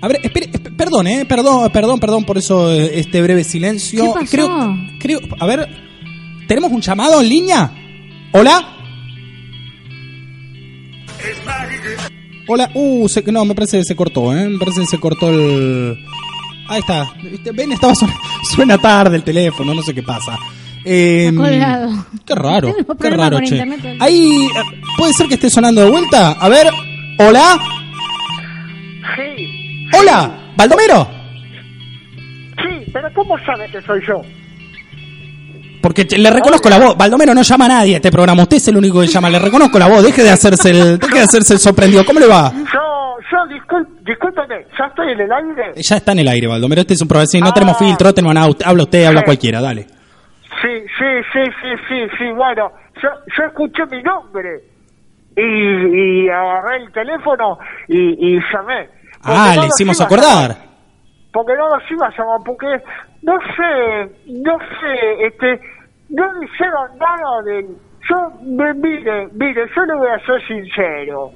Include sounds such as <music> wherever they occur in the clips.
A ver, espere, esp- perdón, eh, perdón, perdón, perdón por eso eh, este breve silencio. ¿Qué pasó? Creo, creo, a ver, ¿tenemos un llamado en línea? ¿Hola? Hola, uh, se- no, me parece que se cortó, eh, me parece que se cortó el... Ahí está, ven, estaba su- <laughs> suena tarde el teléfono, no sé qué pasa. Eh, colgado. Qué raro, <laughs> qué raro, che. Ahí, eh, puede ser que esté sonando de vuelta. A ver, hola, hola, Baldomero. sí, pero ¿cómo sabe que soy yo? Porque te- le reconozco la voz. Baldomero no llama a nadie a este programa. Usted es el único que llama. Le reconozco la voz. Deje de hacerse el, deje de hacerse el sorprendido. ¿Cómo le va? Yo, yo, discúlpeme, ¿ya estoy en el aire? Ya está en el aire, Baldomero. Este es un programa. sí, no Ah. tenemos filtro, no tenemos nada. Habla usted, habla Sí. cualquiera. Dale. Sí, sí, sí, sí, sí, sí, bueno, yo, yo escuché mi nombre y, y agarré el teléfono y, y llamé. Ah, no le hicimos acordar. llamar. Porque no los iba a llamar, porque no sé, no sé, este, no dijeron nada del... Yo, mire, mire, yo le voy a ser sincero.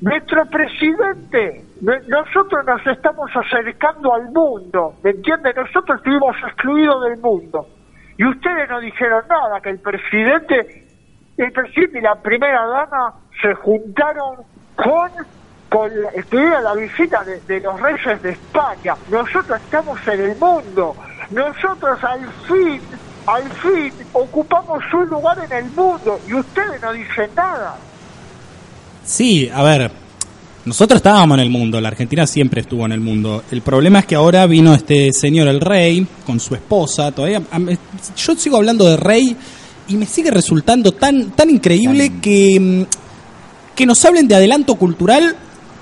Nuestro presidente, nosotros nos estamos acercando al mundo, ¿me entiende? Nosotros estuvimos excluidos del mundo. Y ustedes no dijeron nada, que el presidente, el presidente y la primera dama se juntaron con, con la, estuvieron a la visita de, de los reyes de España. Nosotros estamos en el mundo. Nosotros al fin, al fin, ocupamos un lugar en el mundo y ustedes no dicen nada. Sí, a ver. Nosotros estábamos en el mundo. La Argentina siempre estuvo en el mundo. El problema es que ahora vino este señor, el rey, con su esposa. Todavía. Yo sigo hablando de rey y me sigue resultando tan, tan increíble que. mm, que nos hablen de adelanto cultural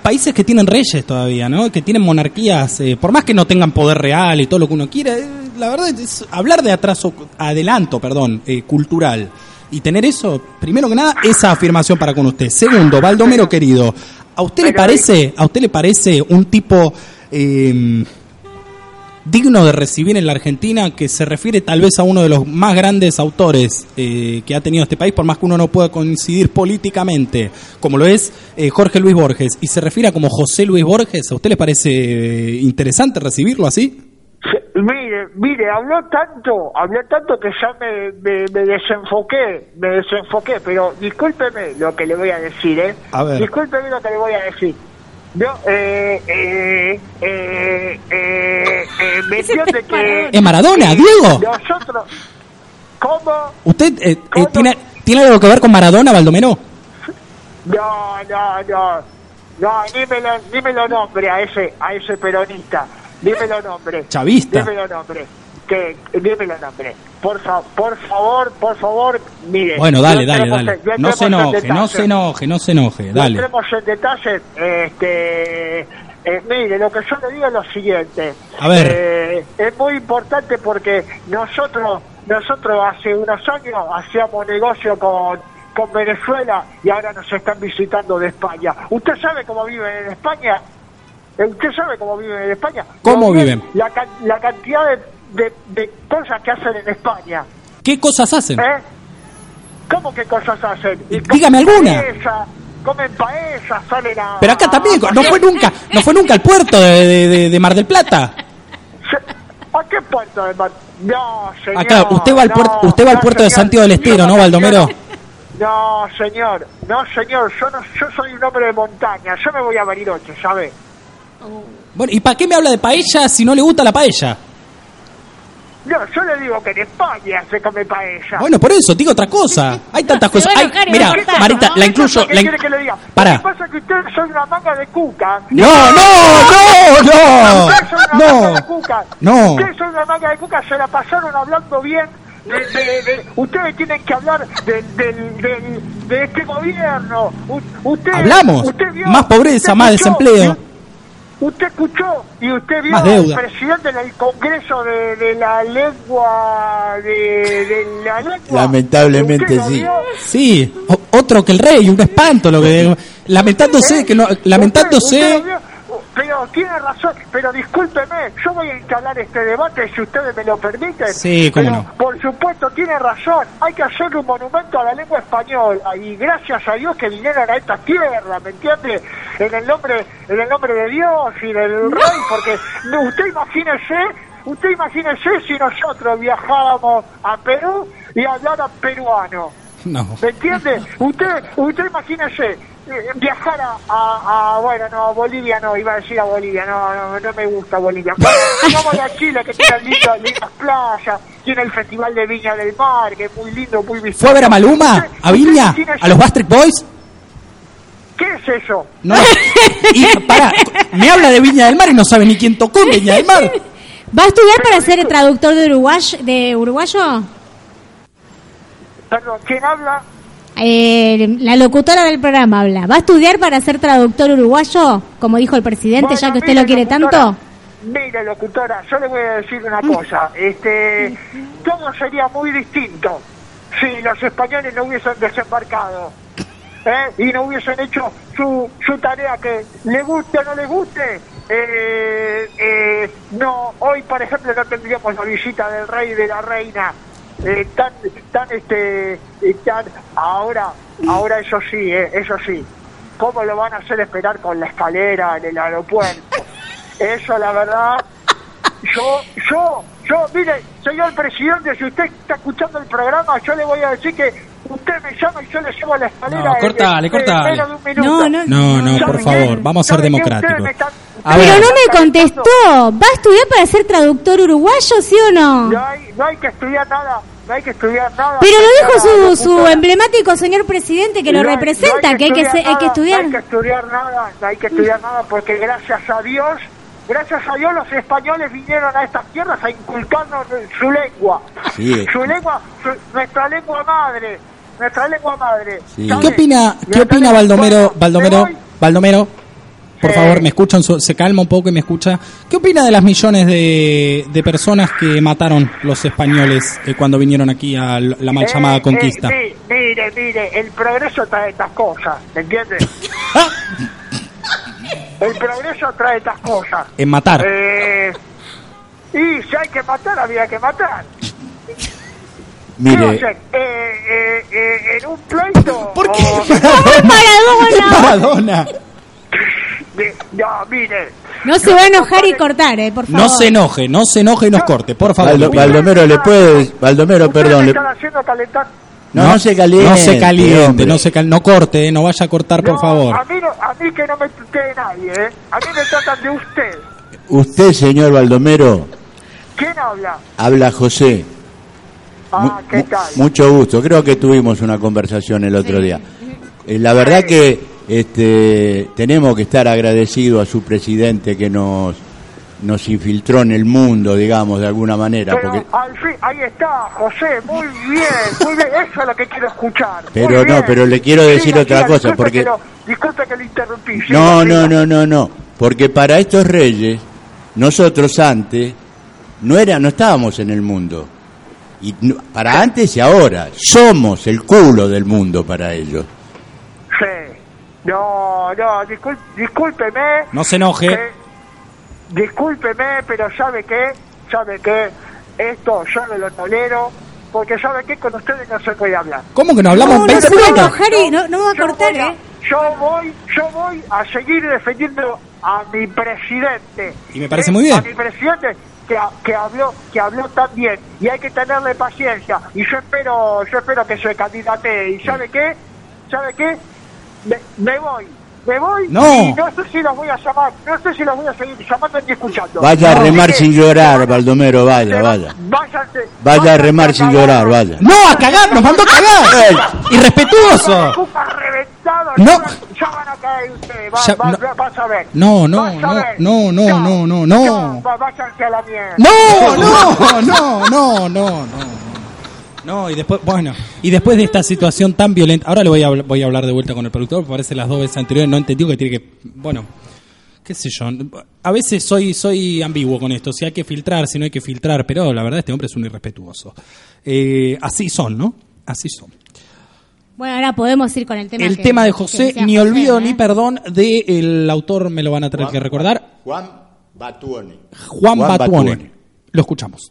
países que tienen reyes todavía, ¿no? Que tienen monarquías, eh, por más que no tengan poder real y todo lo que uno quiera, eh, la verdad es hablar de atraso, adelanto, perdón, eh, cultural y tener eso, primero que nada, esa afirmación para con usted. Segundo, Baldomero querido, ¿a usted le parece, a usted le parece un tipo eh, digno de recibir en la Argentina que se refiere tal vez a uno de los más grandes autores eh, que ha tenido este país, por más que uno no pueda coincidir políticamente, como lo es eh, Jorge Luis Borges, y se refiere a como José Luis Borges, ¿a usted le parece eh, interesante recibirlo así? Mire, mire, habló tanto, habló tanto que ya me, me, me desenfoqué, me desenfoqué, pero discúlpeme lo que le voy a decir, ¿eh? A ver. Discúlpeme lo que le voy a decir. Yo, eh, eh, eh, eh, eh, me <laughs> entiende que... ¿Es Maradona, Diego? Nosotros, ¿cómo? ¿Usted eh, eh, ¿Cómo? tiene, tiene algo que ver con Maradona, Baldomero? No, no, no, no, dímelo, dímelo nombre a ese, a ese peronista, dímelo nombre. Chavista. Dímelo nombre, que, dímelo nombre. Por, fa- por favor, por favor, mire. Bueno, dale, dale, dale. en- No se en enoje, no se enoje, no se enoje, No dale. entremos en detalles, este, eh, mire, lo que yo le digo es lo siguiente. A ver. Eh, es muy importante porque nosotros, nosotros hace unos años hacíamos negocio con, con Venezuela y ahora nos están visitando de España. ¿Usted sabe cómo viven en España? ¿Usted sabe cómo viven en España? ¿Cómo viven? La, la cantidad de, de- de cosas que hacen en España. ¿Qué cosas hacen? ¿Eh? ¿Cómo que cosas hacen? Y Dígame comen alguna. paella, comen paella, salen a... Pero acá también, no fue nunca, no fue nunca al puerto de, de- de- Mar del Plata. ¿A qué puerto de Mar- No, señor. Acá, usted va al no, puerto, usted va al no, puerto de. Santiago del Estero, ¿no, Baldomero? No, señor. No, señor. Yo no, yo soy un hombre de montaña. Yo me voy a Bariloche, ¿sabe? Bueno, ¿y para qué me habla de paella si no le gusta la paella? No, yo le digo que en España se come paella. Bueno, por eso, digo otra cosa. <laughs> Hay tantas cosas. va a Ay, enojar y mira, Marita, ¿no? la incluyo. ¿Qué La quiere in- que le diga? Pará. Lo que pasa es que ustedes son una manga de cuca. No, no, no, Ustedes son una no. manga de cuca. No. Ustedes son una manga de cuca, se la pasaron hablando bien. De, de- de- ustedes tienen que hablar del, del, del- de este gobierno. U- usted, Hablamos. usted vio- Más pobreza, usted más escuchó- desempleo. Usted escuchó y usted vio al presidente del Congreso de, de la lengua de, de la lengua. Lamentablemente ¿Usted lo sí. vio? Sí, o- otro que el rey, un espanto lo que lamentándose que no ¿Eh? lamentándose Usted- usted lo vio. Pero tiene razón, pero discúlpeme, yo voy a instalar este debate si ustedes me lo permiten. Sí, cómo Pero, no. Por supuesto, tiene razón, hay que hacerle un monumento a la lengua española y gracias a Dios que vinieron a esta tierra, ¿me entiende? En el nombre, en el nombre de Dios y del rey, porque no, usted imagínese, usted imagínese si nosotros viajáramos a Perú y hablaran peruano. no. ¿Me entiende? Usted, usted imagínese eh, viajar a, a, a- bueno, no, a Bolivia no, iba a decir a Bolivia, no, no, no me gusta Bolivia. <laughs> Vamos a Chile, que tiene lindas, lindas playas, tiene el Festival de Viña del Mar, que es muy lindo, muy vistoso. ¿Fue a ver a Maluma? ¿A Viña? ¿A los Bastric Boys? ¿Qué es eso? No. Y para, me habla de Viña del Mar y no sabe ni quién tocó en Viña del Mar. <laughs> ¿Va a estudiar para ser traductor de, uruguay, de uruguayo? Perdón, ¿quién habla? Eh, la locutora del programa habla. ¿Va a estudiar para ser traductor uruguayo, como dijo el presidente, Bueno, ya que usted mire, lo quiere locutora, tanto? Mire, locutora, yo le voy a decir una cosa. Este, todo sería muy distinto si los españoles no hubiesen desembarcado ¿eh? y no hubiesen hecho su, su tarea que le guste o no le guste. Eh, eh, no, hoy, por ejemplo, no tendríamos la visita del rey y de la reina. Eh, tan, tan, este, eh, tan, ahora, ahora eso sí, eh, eso sí. ¿Cómo lo van a hacer esperar con la escalera en el aeropuerto? Eso, la verdad, yo, yo, yo, mire, señor presidente, si usted está escuchando el programa, yo le voy a decir que usted me llama y yo le llevo a la escalera. No, cortale, cortale. No, no, No, no, ¿Sabe por favor, vamos a ser democráticos. Pero ver. no me contestó. ¿Va a estudiar para ser traductor uruguayo, sí o no? No hay, no hay que estudiar nada, no hay que estudiar nada. Pero lo dijo su, su emblemático señor presidente que lo No representa, no que hay que, hay que estudiar. No hay que estudiar nada, no hay que estudiar nada porque gracias a Dios, gracias a Dios los españoles vinieron a estas tierras a inculcarnos su lengua. Sí. Su lengua, su- nuestra lengua madre, nuestra lengua madre. Sí. ¿Qué opina, qué opina Baldomero, Baldomero. Baldomero? Por Sí. favor, me escuchan, se calma un poco y me escucha. ¿Qué opina de las millones de, de personas que mataron los españoles eh, cuando vinieron aquí a la mal llamada Eh, conquista? eh, mi- mire, mire, el progreso trae estas cosas, ¿me entiende? <laughs> el progreso trae estas cosas. En matar. Eh, y si hay que matar, había que matar. ¿Qué va a Mire, hacer? Eh, eh, eh, ¿En un pleito? ¿Por qué? <laughs> o- Maradona! Maradona. no, mire. No se va a enojar y cortar, eh, por favor. No se enoje, no se enoje y nos corte, por favor. Baldomero, ¿le puede? Baldomero, perdón. le- están haciendo calentar. No, no se caliente. No se caliente, no se cal- no corte, eh, no vaya a cortar, por favor. A mí, no, a mí que no me tutee nadie, ¿eh? A mí me tratan de usted. Usted, señor Baldomero, ¿Quién habla? habla José. Ah, ¿qué tal? Mucho gusto. Creo que tuvimos una conversación el otro día. Eh, la verdad Sí. que este, tenemos que estar agradecidos a su presidente que nos nos infiltró en el mundo, digamos, de alguna manera. Pero Porque, al fin, ahí está, José, muy bien, muy bien, eso es lo que quiero escuchar. Pero no, pero le quiero decir otra cosa, disculpe porque- que lo- disculpe que le interrumpí. siga, no, no, no, no, no. Porque para estos reyes, nosotros antes no era, no estábamos en el mundo. Y no- para antes y ahora, somos el culo del mundo para ellos. Sí. No, no, discúlpeme. No se enoje. que- discúlpeme, pero ¿sabe qué? ¿Sabe qué? Esto yo no lo tolero, porque ¿sabe qué? Con ustedes no se puede hablar. ¿Cómo que no hablamos No, no 20 se va a minutos? enojar y no, no va a Yo cortar, voy a- ¿eh? Yo voy, yo voy a seguir defendiendo a mi presidente. Y me parece Eh, muy bien. A mi presidente que, que habló, que habló tan bien. Y hay que tenerle paciencia. Y yo espero, yo espero que se candidate. ¿Y sabe qué? ¿Sabe qué? Me, me voy. Me voy No. y no sé si los voy a llamar, no sé si los voy a seguir llamando ni escuchando. Vaya a remar sin llorar, Baldomero, vaya, vaya. váyanse, Vaya a remar sin llorar, vaya. No, a cagar, nos mandó a cagar. Irrespetuoso. No. ya, van- a caer ustedes, no. va- vas a ver. No, no, no, no, no, no, no, no. Chao, va- váyanse a la mierda. No, no, no, no, no, no. No, y después, bueno, y después de esta situación tan violenta, ahora le voy a, voy a hablar de vuelta con el productor, porque parece las dos veces anteriores no entendió que tiene que, bueno, qué sé yo, a veces soy soy ambiguo con esto, si hay que filtrar, si no hay que filtrar, pero la verdad este hombre es un irrespetuoso. Eh, así son, ¿no? Así son. Bueno, ahora podemos ir con el tema. El que- tema de José, ni José, olvido ¿eh? ni perdón, del autor, me lo van a tener que recordar, Juan Batuone. Juan, Batuone. Lo escuchamos.